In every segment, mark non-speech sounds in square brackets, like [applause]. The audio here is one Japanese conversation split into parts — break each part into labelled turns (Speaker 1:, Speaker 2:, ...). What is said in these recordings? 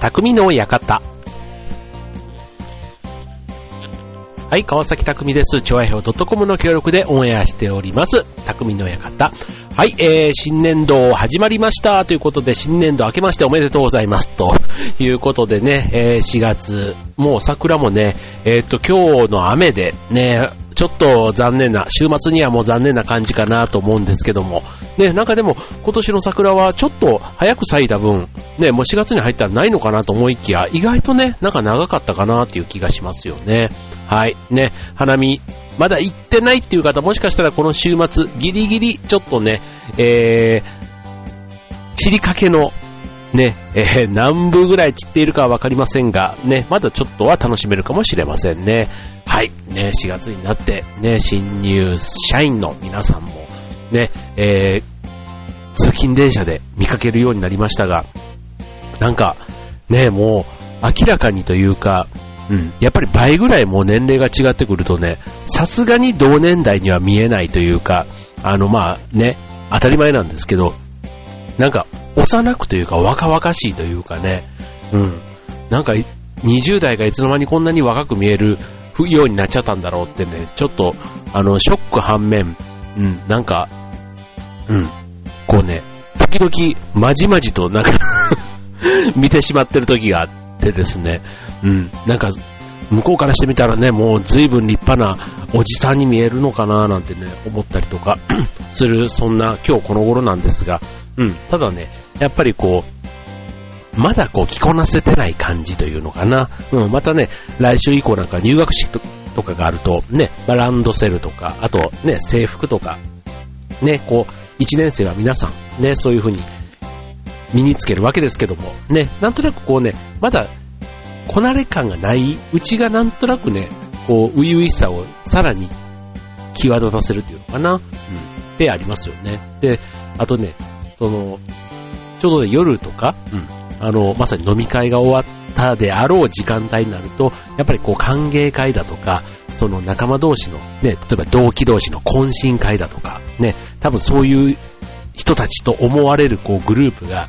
Speaker 1: 匠の館。はい、川崎匠です。超愛表 .com の協力でオンエアしております。匠の館。はい、えー、新年度始まりましたということで、新年度明けましておめでとうございますということでね、えー、4月、もう桜もね、えー、っと、今日の雨でね、ちょっと残念な、週末にはもう残念な感じかなと思うんですけども、ね、なんかでも今年の桜はちょっと早く咲いた分、ね、もう4月に入ったらないのかなと思いきや、意外とね、なんか長かったかなっていう気がしますよね。はい、ね、花見、まだ行ってないっていう方、もしかしたらこの週末、ギリギリちょっとね、えー、散りかけのね、えー、[laughs] 何部ぐらい散っているかはわかりませんが、ね、まだちょっとは楽しめるかもしれませんね。はい、ね、4月になって、ね、新入社員の皆さんも、ね、えー、通勤電車で見かけるようになりましたが、なんか、ね、もう、明らかにというか、うん、やっぱり倍ぐらいもう年齢が違ってくるとね、さすがに同年代には見えないというか、あのまあね、当たり前なんですけど、なんか幼くというか若々しいというかね、うん。なんか20代がいつの間にこんなに若く見えるようになっちゃったんだろうってね、ちょっと、あの、ショック反面、うん、なんか、うん、こうね、時々、まじまじとなんか [laughs] 見てしまってる時があってですね、うん、なんか、向こうからしてみたらね、もう随分立派なおじさんに見えるのかななんてね、思ったりとか [clears throat] する、そんな今日この頃なんですが、うん、ただね、やっぱりこう、まだこう着こなせてない感じというのかな。うん、またね、来週以降なんか入学式とかがあると、ね、まランドセルとか、あとね、制服とか、ね、こう、1年生は皆さん、ね、そういう風に身につけるわけですけども、ね、なんとなくこうね、まだ、こなれ感がない、うちがなんとなくね、こう、初々しさをさらに際立たせるというのかな。うん。で、ありますよね。で、あとね、その、ちょうど夜とか、うん、あの、まさに飲み会が終わったであろう時間帯になると、やっぱりこう歓迎会だとか、その仲間同士の、ね、例えば同期同士の懇親会だとか、ね、多分そういう人たちと思われるこうグループが、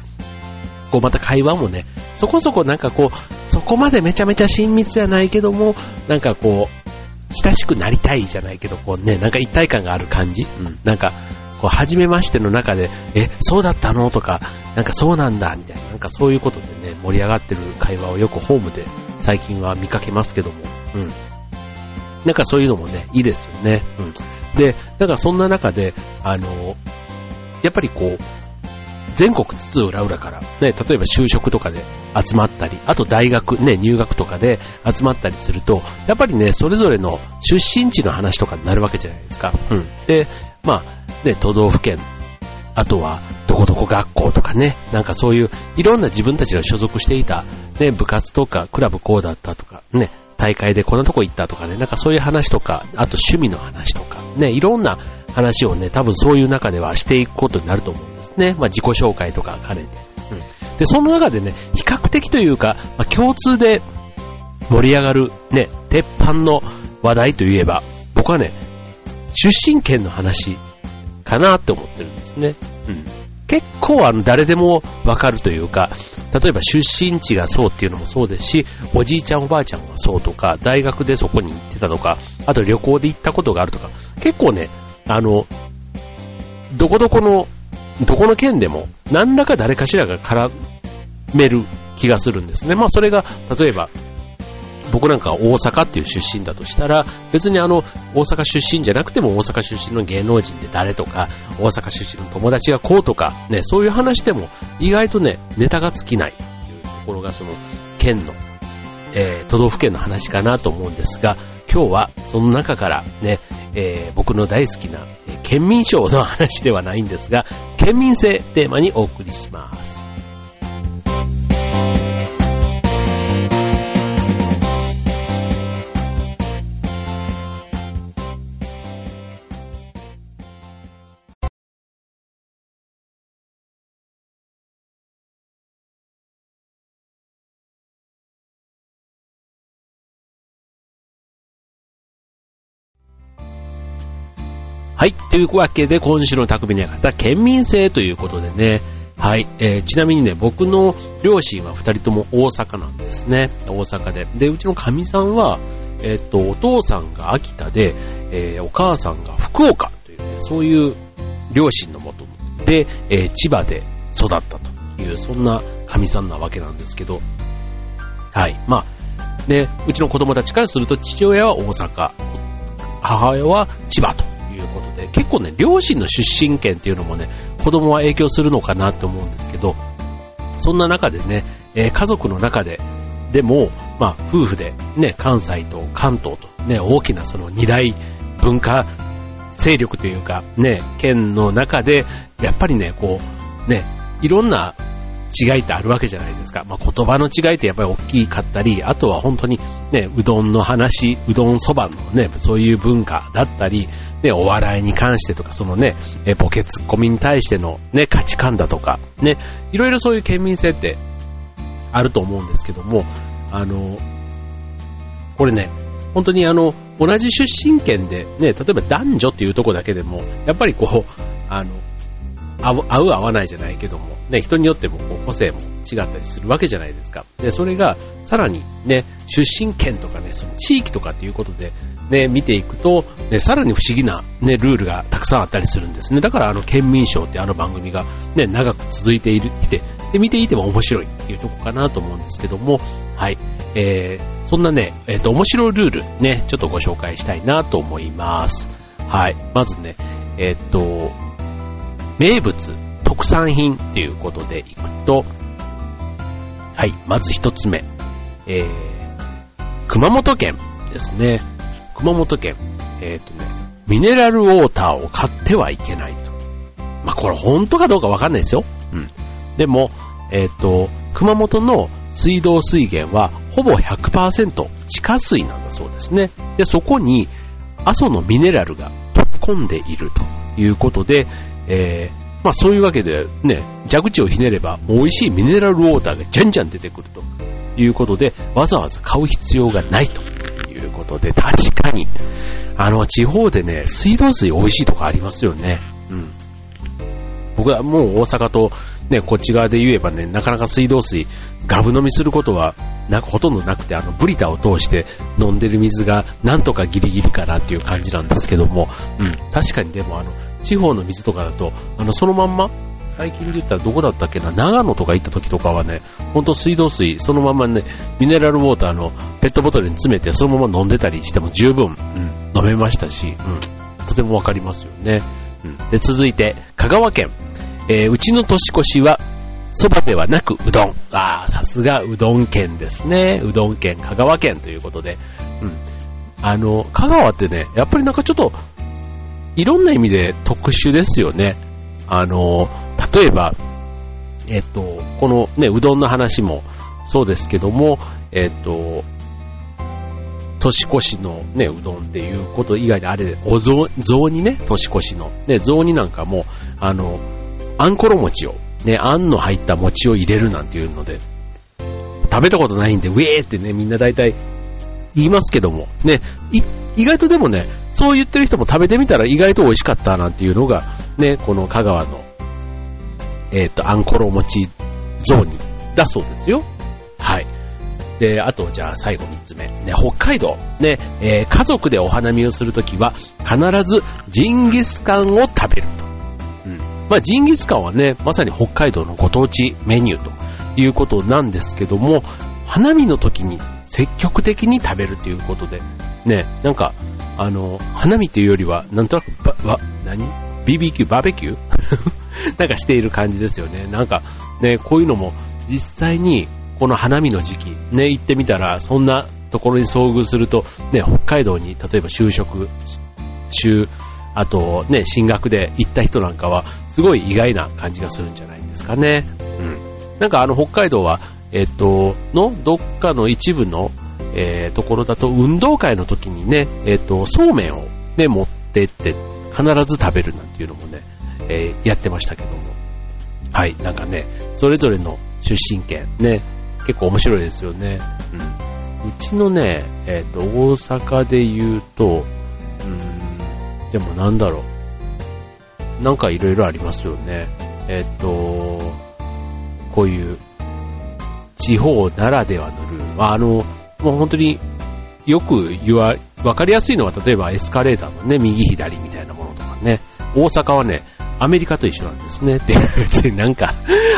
Speaker 1: こうまた会話もね、そこそこなんかこう、そこまでめちゃめちゃ親密じゃないけども、なんかこう、親しくなりたいじゃないけど、こうね、なんか一体感がある感じ。うん。なんか、こう、初めましての中で、え、そうだったの？とか、なんかそうなんだ、みたいな、なんかそういうことでね、盛り上がってる会話をよくホームで最近は見かけますけども、うん。なんかそういうのもね、いいですよね。うん。で、だからそんな中で、あの、やっぱりこう、全国津々浦々から、ね、例えば就職とかで集まったり、あと大学、ね、入学とかで集まったりすると、やっぱりね、それぞれの出身地の話とかになるわけじゃないですか。うん。で、まあ、で、都道府県、あとは、どこどこ学校とかね、なんかそういう、いろんな自分たちが所属していた、ね、部活とか、クラブこうだったとか、ね、大会でこんなとこ行ったとかね、なんかそういう話とか、あと趣味の話とか、ね、いろんな話をね、多分そういう中ではしていくことになると思うんですね。まあ自己紹介とか兼ねて。うん。で、その中でね、比較的というか、まあ、共通で盛り上がる、ね、鉄板の話題といえば、僕はね、出身県の話かなって思ってるんですね。うん。結構あの誰でもわかるというか、例えば出身地がそうっていうのもそうですし、おじいちゃんおばあちゃんがそうとか、大学でそこに行ってたとか、あと旅行で行ったことがあるとか、結構ね、あの、どこどこの、どこの県でも何らか誰かしらが絡める気がするんですね。まあそれが、例えば僕なんか大阪っていう出身だとしたら、別にあの、大阪出身じゃなくても大阪出身の芸能人で誰とか、大阪出身の友達がこうとか、ね、そういう話でも意外とね、ネタが尽きないっていうところがその、県の、えー、都道府県の話かなと思うんですが、今日はその中からね、えー、僕の大好きな、県民賞の話ではないんですが、県民性テーマにお送りします。はい。というわけで、今週の匠の館、県民性ということでね、はい、えー、ちなみにね、僕の両親は二人とも大阪なんですね。大阪で。で、うちのかみさんは、えっ、と、お父さんが秋田で、えー、お母さんが福岡という、ね、そういう両親のもとで、えー、千葉で育ったという、そんな神さんなわけなんですけど、はい。まあ、ね、うちの子供たちからすると父親は大阪、母親は千葉と結構ね、両親の出身県っていうのもね、子供は影響するのかなと思うんですけど、そんな中でね、えー、家族の中で、でも、まあ、夫婦でね、関西と関東とね、大きなその二大文化勢力というか、ね、県の中で、やっぱりね、こう、ね、いろんな違いってあるわけじゃないですか。まあ、言葉の違いってやっぱり大きかったり、あとは本当にね、うどんの話、うどんそばのね、そういう文化だったり、ね、お笑いに関してとか、そのね、えボケツッコミに対してのね、価値観だとか、ね、いろいろそういう県民性ってあると思うんですけども、あの、これね、本当にあの、同じ出身県でね、例えば男女っていうとこだけでも、やっぱりこう、あの、合う合わないじゃないけども、ね、人によってもこう個性も違ったりするわけじゃないですか。で、それがさらにね、出身県とかね、その地域とかっていうことでね、見ていくと、ね、さらに不思議なね、ルールがたくさんあったりするんですね。だからあの、県民賞ってあの番組がね、長く続いている、いて、で、見ていても面白いっていうとこかなと思うんですけども、はい。えー、そんなね、えっ、ー、と、面白いルールね、ちょっとご紹介したいなと思います。はい。まずね、えっ、ー、と、名物、特産品っていうことでいくと、はい、まず一つ目、えー、熊本県ですね。熊本県、えっ、ー、とね、ミネラルウォーターを買ってはいけないと。まあ、これ本当かどうかわかんないですよ。うん。でも、えっ、ー、と、熊本の水道水源はほぼ100%地下水なんだそうですね。で、そこに阿蘇のミネラルが溶け込んでいるということで、えー、まあそういうわけでね、蛇口をひねれば美味しいミネラルウォーターがじゃんじゃん出てくるということで、わざわざ買う必要がないということで、確かに、あの、地方でね、水道水美味しいとこありますよね。うん。僕はもう大阪とね、こっち側で言えばね、なかなか水道水、ガブ飲みすることは、なほとんどなくて、あの、ブリタを通して飲んでる水が、なんとかギリギリかなっていう感じなんですけども、うん、確かにでもあの、地方の水とかだと、あの、そのまんま、最近で言ったらどこだったっけな、長野とか行った時とかはね、ほんと水道水、そのままね、ミネラルウォーターのペットボトルに詰めて、そのまま飲んでたりしても十分、うん、飲めましたし、うん、とてもわかりますよね。うん、で、続いて、香川県。えー、うちの年越しは、蕎麦ではなくうどん。ああ、さすがうどん県ですね。うどん県、香川県ということで。うん。あの、香川ってね、やっぱりなんかちょっと、いろんな意味で特殊ですよね。あの、例えば、えっと、このね、うどんの話もそうですけども、えっと、年越しのね、うどんっていうこと以外であれで、お雑煮ね、年越しの。ね、雑煮なんかも、あの、あんころ餅を、ね、あんの入った餅を入れるなんていうので、食べたことないんで、ウェーってね、みんな大体言いますけども、ね、意外とでもね、そう言ってる人も食べてみたら意外と美味しかったなんていうのが、ね、この香川の、えっ、ー、と、あんころ餅雑煮だそうですよ。はい。で、あと、じゃあ最後3つ目。ね、北海道。ね、えー、家族でお花見をするときは、必ずジンギスカンを食べると。うんまあ、ジンギスカンはね、まさに北海道のご当地メニューということなんですけども、花見の時に積極的に食べるということで、ね、なんか、あの、花見っていうよりは、なんとなく、ば、ば、何 ?BBQ、バーベキュー？[laughs] なんかしている感じですよね。なんか、ね、こういうのも、実際に、この花見の時期、ね、行ってみたら、そんなところに遭遇すると、ね、北海道に、例えば就職、就、あとね、進学で行った人なんかは、すごい意外な感じがするんじゃないですかね。うん。なんかあの北海道は、えっと、のどっかの一部の、えー、ところだと運動会の時にね、えっと、そうめんをね、持ってって必ず食べるなんていうのもね、えー、やってましたけども。はい、なんかね、それぞれの出身県ね、結構面白いですよね。うん。うちのね、えっ、と、大阪で言うと、うんでもなんだろう。なんかいろいろありますよね。えっと、こういう地方ならではのルール。あの、もう本当によく言わ、わかりやすいのは例えばエスカレーターのね、右左みたいなものとかね。大阪はね、アメリカと一緒なんですね。で、別になんか、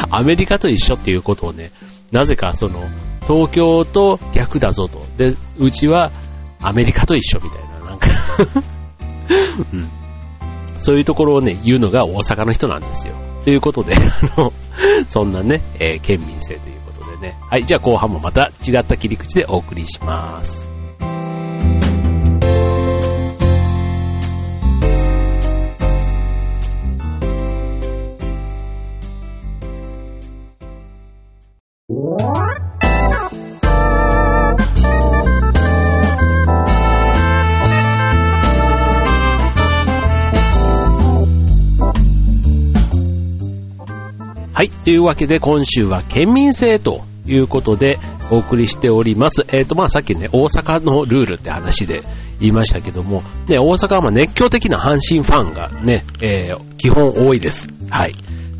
Speaker 1: アメリカと一緒っていうことをね、なぜかその、東京と逆だぞと。で、うちはアメリカと一緒みたいな、なんか [laughs] うん。そういうところをね、言うのが大阪の人なんですよ。ということで、あの、そんなね、えー、県民性ということことでね。はい、じゃあ後半もまた違った切り口でお送りします。はい。というわけで今週は県民性ということでお送りしております。えっ、ー、と、まあさっきね、大阪のルールって話で言いましたけども、ね、大阪はま熱狂的な阪神ファンがね、えー、基本多いです。はい。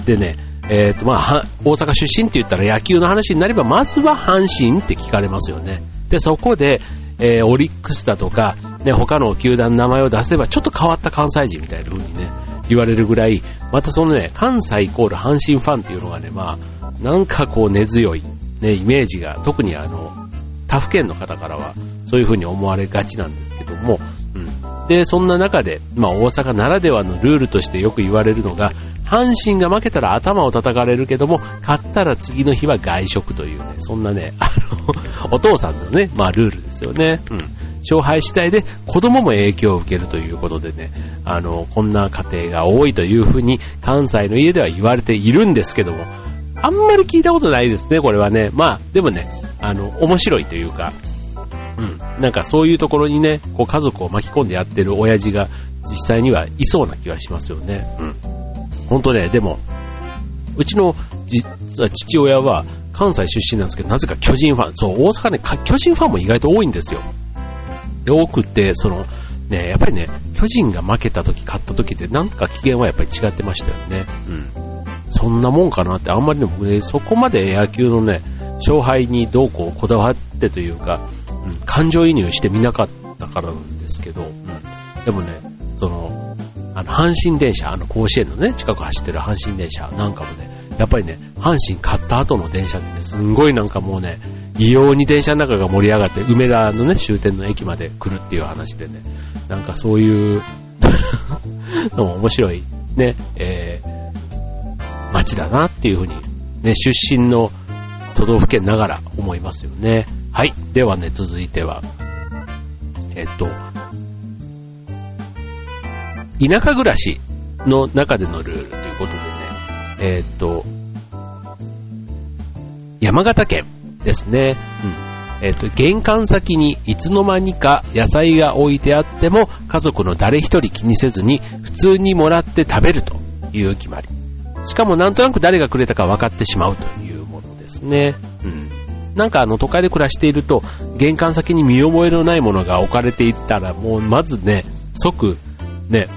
Speaker 1: でね、えっ、ー、と、まあ、大阪出身って言ったら野球の話になれば、まずは阪神って聞かれますよね。で、そこで、えー、オリックスだとか、ね、他の球団の名前を出せば、ちょっと変わった関西人みたいな風にね、言われるぐらい、またそのね、関西イコール阪神ファンっていうのがね、まあ、なんかこう根強い、ね、イメージが、特にあの、他府県の方からは、そういう風に思われがちなんですけども、うん。で、そんな中で、まあ大阪ならではのルールとしてよく言われるのが、阪神が負けたら頭を叩かれるけども、勝ったら次の日は外食というね、そんなね、あの、お父さんのね、まあルールですよね。うん。勝敗次第で子供も影響を受けるということでね、あの、こんな家庭が多いというふうに関西の家では言われているんですけども、あんまり聞いたことないですね、これはね。まあ、でもね、あの、面白いというか、うん。なんかそういうところにね、こう家族を巻き込んでやってる親父が実際にはいそうな気がしますよね。うん。本当ね、でも、うちの実は父親は関西出身なんですけど、なぜか巨人ファン、そう、大阪ね、巨人ファンも意外と多いんですよ。で、多くって、その、ね、やっぱりね、巨人が負けた時、勝った時って、なんか機嫌はやっぱり違ってましたよね。うん。そんなもんかなって、あんまりね、僕ね、そこまで野球のね、勝敗にどうこうこだわってというか、うん、感情移入してみなかったからなんですけど、うん。でもね、その、あの、阪神電車、あの、甲子園のね、近く走ってる阪神電車なんかもね、やっぱりね、阪神買った後の電車ってね、すんごいなんかもうね、異様に電車の中が盛り上がって、梅田のね、終点の駅まで来るっていう話でね、なんかそういう [laughs] のも面白い、ね、えー、街だなっていうふうに、ね、出身の都道府県ながら思いますよね。はい。ではね、続いては、えっと、田舎暮らしの中でのルールということでね、えっと、山形県ですね。うん。えっ、と、玄関先にいつの間にか野菜が置いてあっても家族の誰一人気にせずに普通にもらって食べるという決まり。しかもなんとなく誰がくれたか分かってしまうというものですね。うん。なんかあの都会で暮らしていると玄関先に見覚えのないものが置かれていたらもうまずね、即、ね、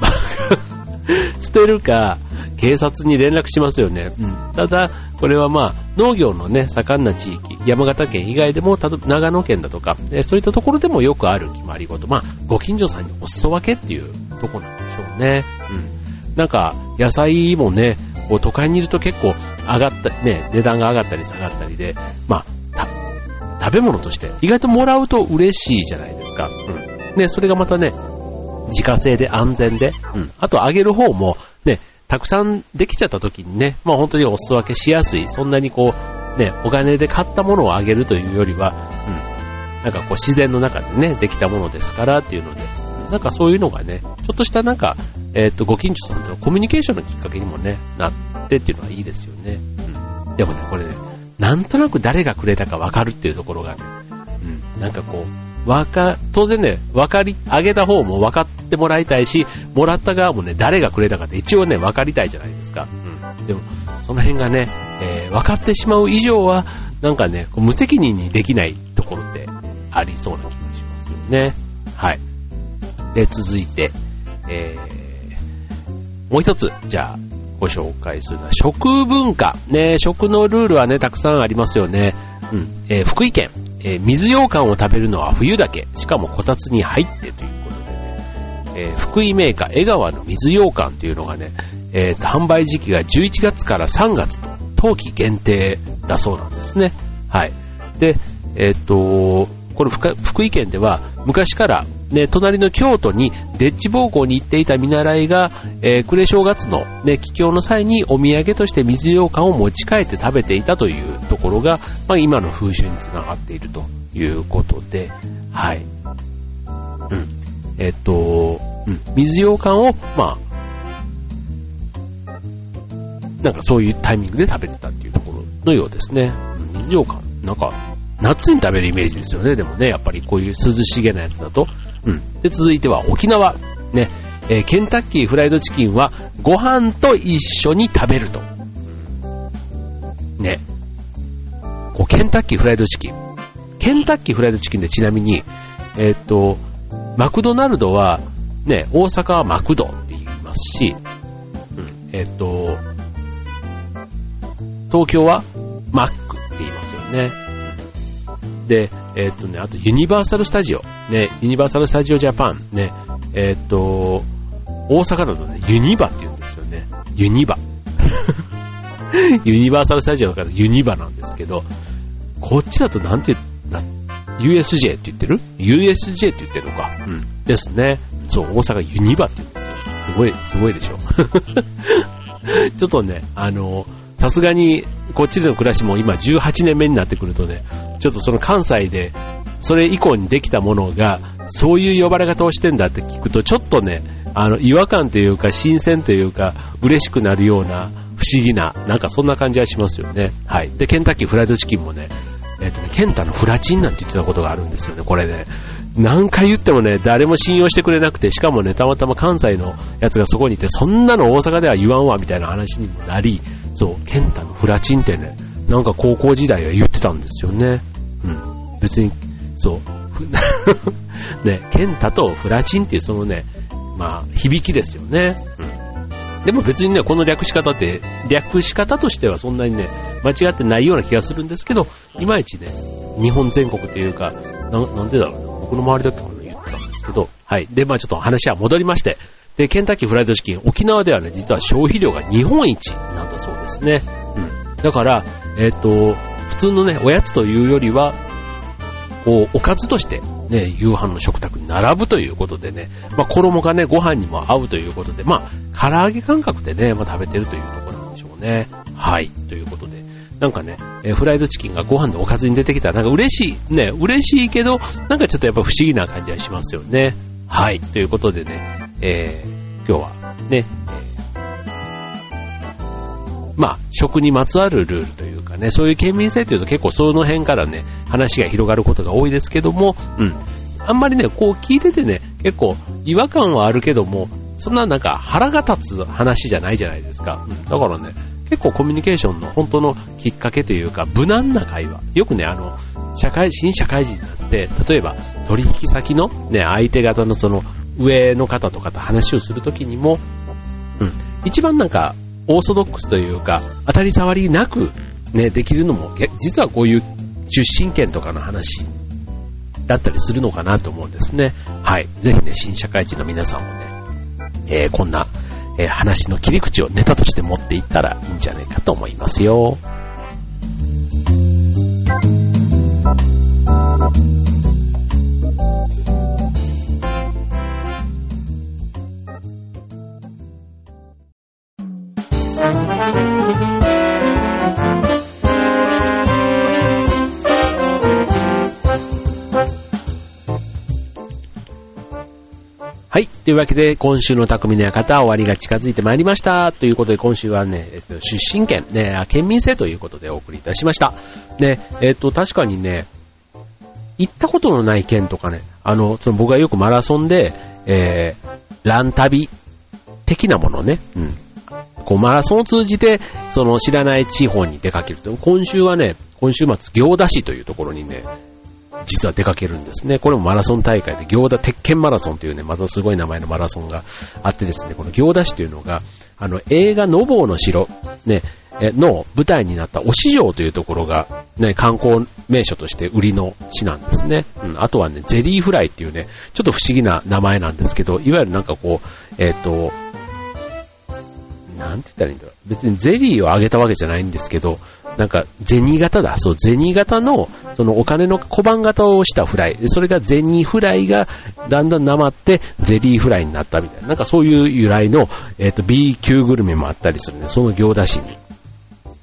Speaker 1: [laughs] 捨てるか、警察に連絡しますよね。うん。ただ、これはまあ、農業のね、盛んな地域、山形県以外でも、たと長野県だとか、えそういったところでもよくある決まり事。まあ、ご近所さんにお裾分けっていうとこなんでしょうね。うん。なんか、野菜もね、こう都会にいると結構上がった、ね、値段が上がったり下がったりで、まあ、食べ物として意外ともらうと嬉しいじゃないですか。うん。ね、それがまたね、自家製で安全で、うん。あとあげる方も、ね、たくさんできちゃった時にね、まあ本当にお裾分けしやすい、そんなにこう、ね、お金で買ったものをあげるというよりは、うん、なんかこう自然の中でね、できたものですからっていうので、なんかそういうのがね、ちょっとしたなんか、えっ、ー、と、ご近所さんとのコミュニケーションのきっかけにもね、なってっていうのはいいですよね。うん。でもね、これね、なんとなく誰がくれたかわかるっていうところがね、うん、なんかこう、わか、当然ね、わかり、あげた方も分かってもらいたいし、もらった側もね、誰がくれたかって一応ね、分かりたいじゃないですか。うん。でも、その辺がね、えー、分かってしまう以上は、なんかね、無責任にできないところってありそうな気がしますよね。はい。で、続いて、えー、もう一つ、じゃあ、ご紹介するのは食文化。ね、食のルールはね、たくさんありますよね。うん。えー、福井県、えー、水羊羹を食べるのは冬だけ。しかもこたつに入ってということでね、えー、福井メーカー江川の水羊羹というのがね、えー、販売時期が11月から3月と、冬季限定だそうなんですね。はい。で、えっ、と、これ福井県では昔からね、隣の京都にデッチ奉公に行っていた見習いが、えー、暮れ正月のね、帰郷の際にお土産として水羊羹を持ち帰って食べていたというところが、まあ、今の風習につながっているということで、はい。うん。えっと、うん、水羊羹を、まあ、なんかそういうタイミングで食べてたっていうところのようですね。水羊羹、なんか、夏に食べるイメージですよね。でもね、やっぱりこういう涼しげなやつだと。うん。で、続いては沖縄。ね。えー、ケンタッキーフライドチキンはご飯と一緒に食べると。ね。こう、ケンタッキーフライドチキン。ケンタッキーフライドチキンでちなみに、えー、っと、マクドナルドは、ね、大阪はマクドって言いますし、うん、えー、っと、東京はマックって言いますよね。で、えー、っとね、あとユニバーサルスタジオ、ね、ユニバーサルスタジオジャパン、ね、えー、っと、大阪だとね、ユニバって言うんですよね。ユニバ。[laughs] ユニバーサルスタジオだからユニバなんですけど、こっちだとなんて言う、USJ って言ってる ?USJ って言ってるのか。うん。ですね。そう、大阪ユニバって言うんですよ。すごい、すごいでしょ。[laughs] ちょっとね、あの、さすがに、こっちでの暮らしも今18年目になってくるとね、ちょっとその関西で、それ以降にできたものが、そういう呼ばれ方をしてんだって聞くと、ちょっとね、あの、違和感というか、新鮮というか、嬉しくなるような、不思議な、なんかそんな感じはしますよね。はい。で、ケンタッキーフライドチキンもね、えっ、ー、とね、ケンタのフラチンなんて言ってたことがあるんですよね、これね。何回言ってもね、誰も信用してくれなくて、しかもね、たまたま関西のやつがそこにいて、そんなの大阪では言わんわ、みたいな話にもなり、そう、ケンタのフラチンってね、なんか高校時代は言ってたんですよね。うん。別に、そう。[laughs] ね、ケンタとフラチンっていうそのね、まあ、響きですよね。うん。でも別にね、この略し方って、略し方としてはそんなにね、間違ってないような気がするんですけど、いまいちね、日本全国というか、ななんでだろうな、僕の周りだけかな言ったんですけど、はい。で、まあちょっと話は戻りまして、で、ケンタッキーフライドチキン、沖縄ではね、実は消費量が日本一なんだそうですね。うん。だから、えっ、ー、と、普通のね、おやつというよりは、こう、おかずとして、ね、夕飯の食卓に並ぶということでね、まあ、衣がね、ご飯にも合うということで、まあ、唐揚げ感覚でね、まあ、食べてるというところなんでしょうね。はい、ということで。なんかね、え、フライドチキンがご飯でおかずに出てきたら、なんか嬉しい、ね、嬉しいけど、なんかちょっとやっぱ不思議な感じはしますよね。はい、ということでね、えー、今日はね、えまあ、食にまつわるルールというかね、そういう県民性というと結構その辺からね、話が広がることが多いですけども、うん。あんまりね、こう聞いててね、結構違和感はあるけども、そんななんか腹が立つ話じゃないじゃないですか。うん、だからね、結構コミュニケーションの本当のきっかけというか、無難な会話。よくね、あの、社会人、社会人になって、例えば取引先のね、相手方のその上の方とかと話をするときにも、うん、一番なんかオーソドックスというか、当たり障りなくね、できるのも、実はこういう出身権とかの話だったりするのかなと思うんですね。はい。ぜひね、新社会人の皆さんもね、えー、こんな、えー、話の切り口をネタとして持っていったらいいんじゃないかと思いますよ。はい。というわけで、今週の匠の館、終わりが近づいてまいりました。ということで、今週はね、えっと、出身県、ね、県民性ということでお送りいたしました。で、えっと、確かにね、行ったことのない県とかね、あの、その僕がよくマラソンで、えー、ラン旅的なものね、うん。こう、マラソンを通じて、その知らない地方に出かけると。今週はね、今週末、行田市というところにね、実は出かけるんですね。これもマラソン大会で、行田鉄拳マラソンというね、またすごい名前のマラソンがあってですね、この行田市というのが、あの、映画のぼうの城、ね、の舞台になった押城というところが、ね、観光名所として売りの市なんですね。うん、あとはね、ゼリーフライっていうね、ちょっと不思議な名前なんですけど、いわゆるなんかこう、えっ、ー、と、なんて言ったらいいんだろう。別にゼリーをあげたわけじゃないんですけど、なんか、銭形だ。そう、銭形の、そのお金の小判型をしたフライ。それが銭フライがだんだんなまってゼリーフライになったみたいな。なんかそういう由来の、えっ、ー、と、B 級グルメもあったりするんで、その行田市に。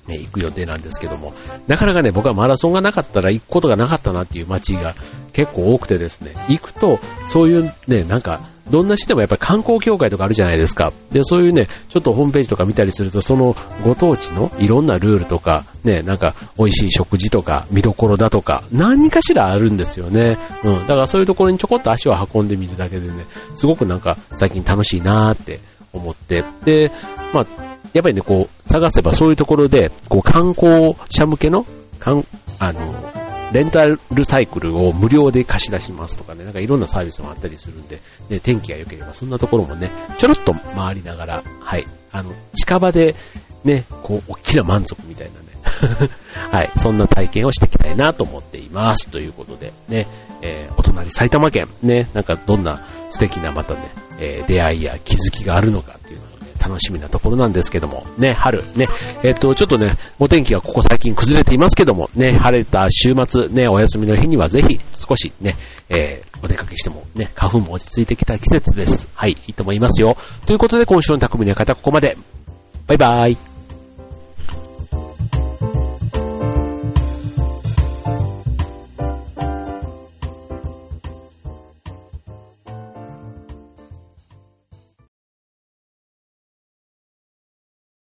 Speaker 1: ね、行く予定なんですけども、なかなかね、僕はマラソンがなかったら行くことがなかったなっていう街が結構多くてですね、行くと、そういうね、なんか、どんなしてもやっぱり観光協会とかあるじゃないですか。で、そういうね、ちょっとホームページとか見たりすると、そのご当地のいろんなルールとか、ね、なんか美味しい食事とか、見どころだとか、何かしらあるんですよね。うん。だからそういうところにちょこっと足を運んでみるだけでね、すごくなんか最近楽しいなーって思って。で、まあ、やっぱりね、こう、探せばそういうところで、こう、観光者向けの、かん、あの、レンタルサイクルを無料で貸し出しますとかね、なんかいろんなサービスもあったりするんで、ね、天気が良ければそんなところもね、ちょろっと回りながら、はい、あの、近場で、ね、こう、大きな満足みたいなね、[laughs] はい、そんな体験をしていきたいなと思っています。ということで、ね、えー、お隣埼玉県、ね、なんかどんな素敵なまたね、えー、出会いや気づきがあるのか楽しみなところなんですけども、ね、春、ね、えっ、と、ちょっとね、お天気がここ最近崩れていますけども、ね、晴れた週末、ね、お休みの日にはぜひ少しね、えー、お出かけしてもね、花粉も落ち着いてきた季節です。はい、いいと思いますよ。ということで今週の匠の方、ここまで。バイバーイ。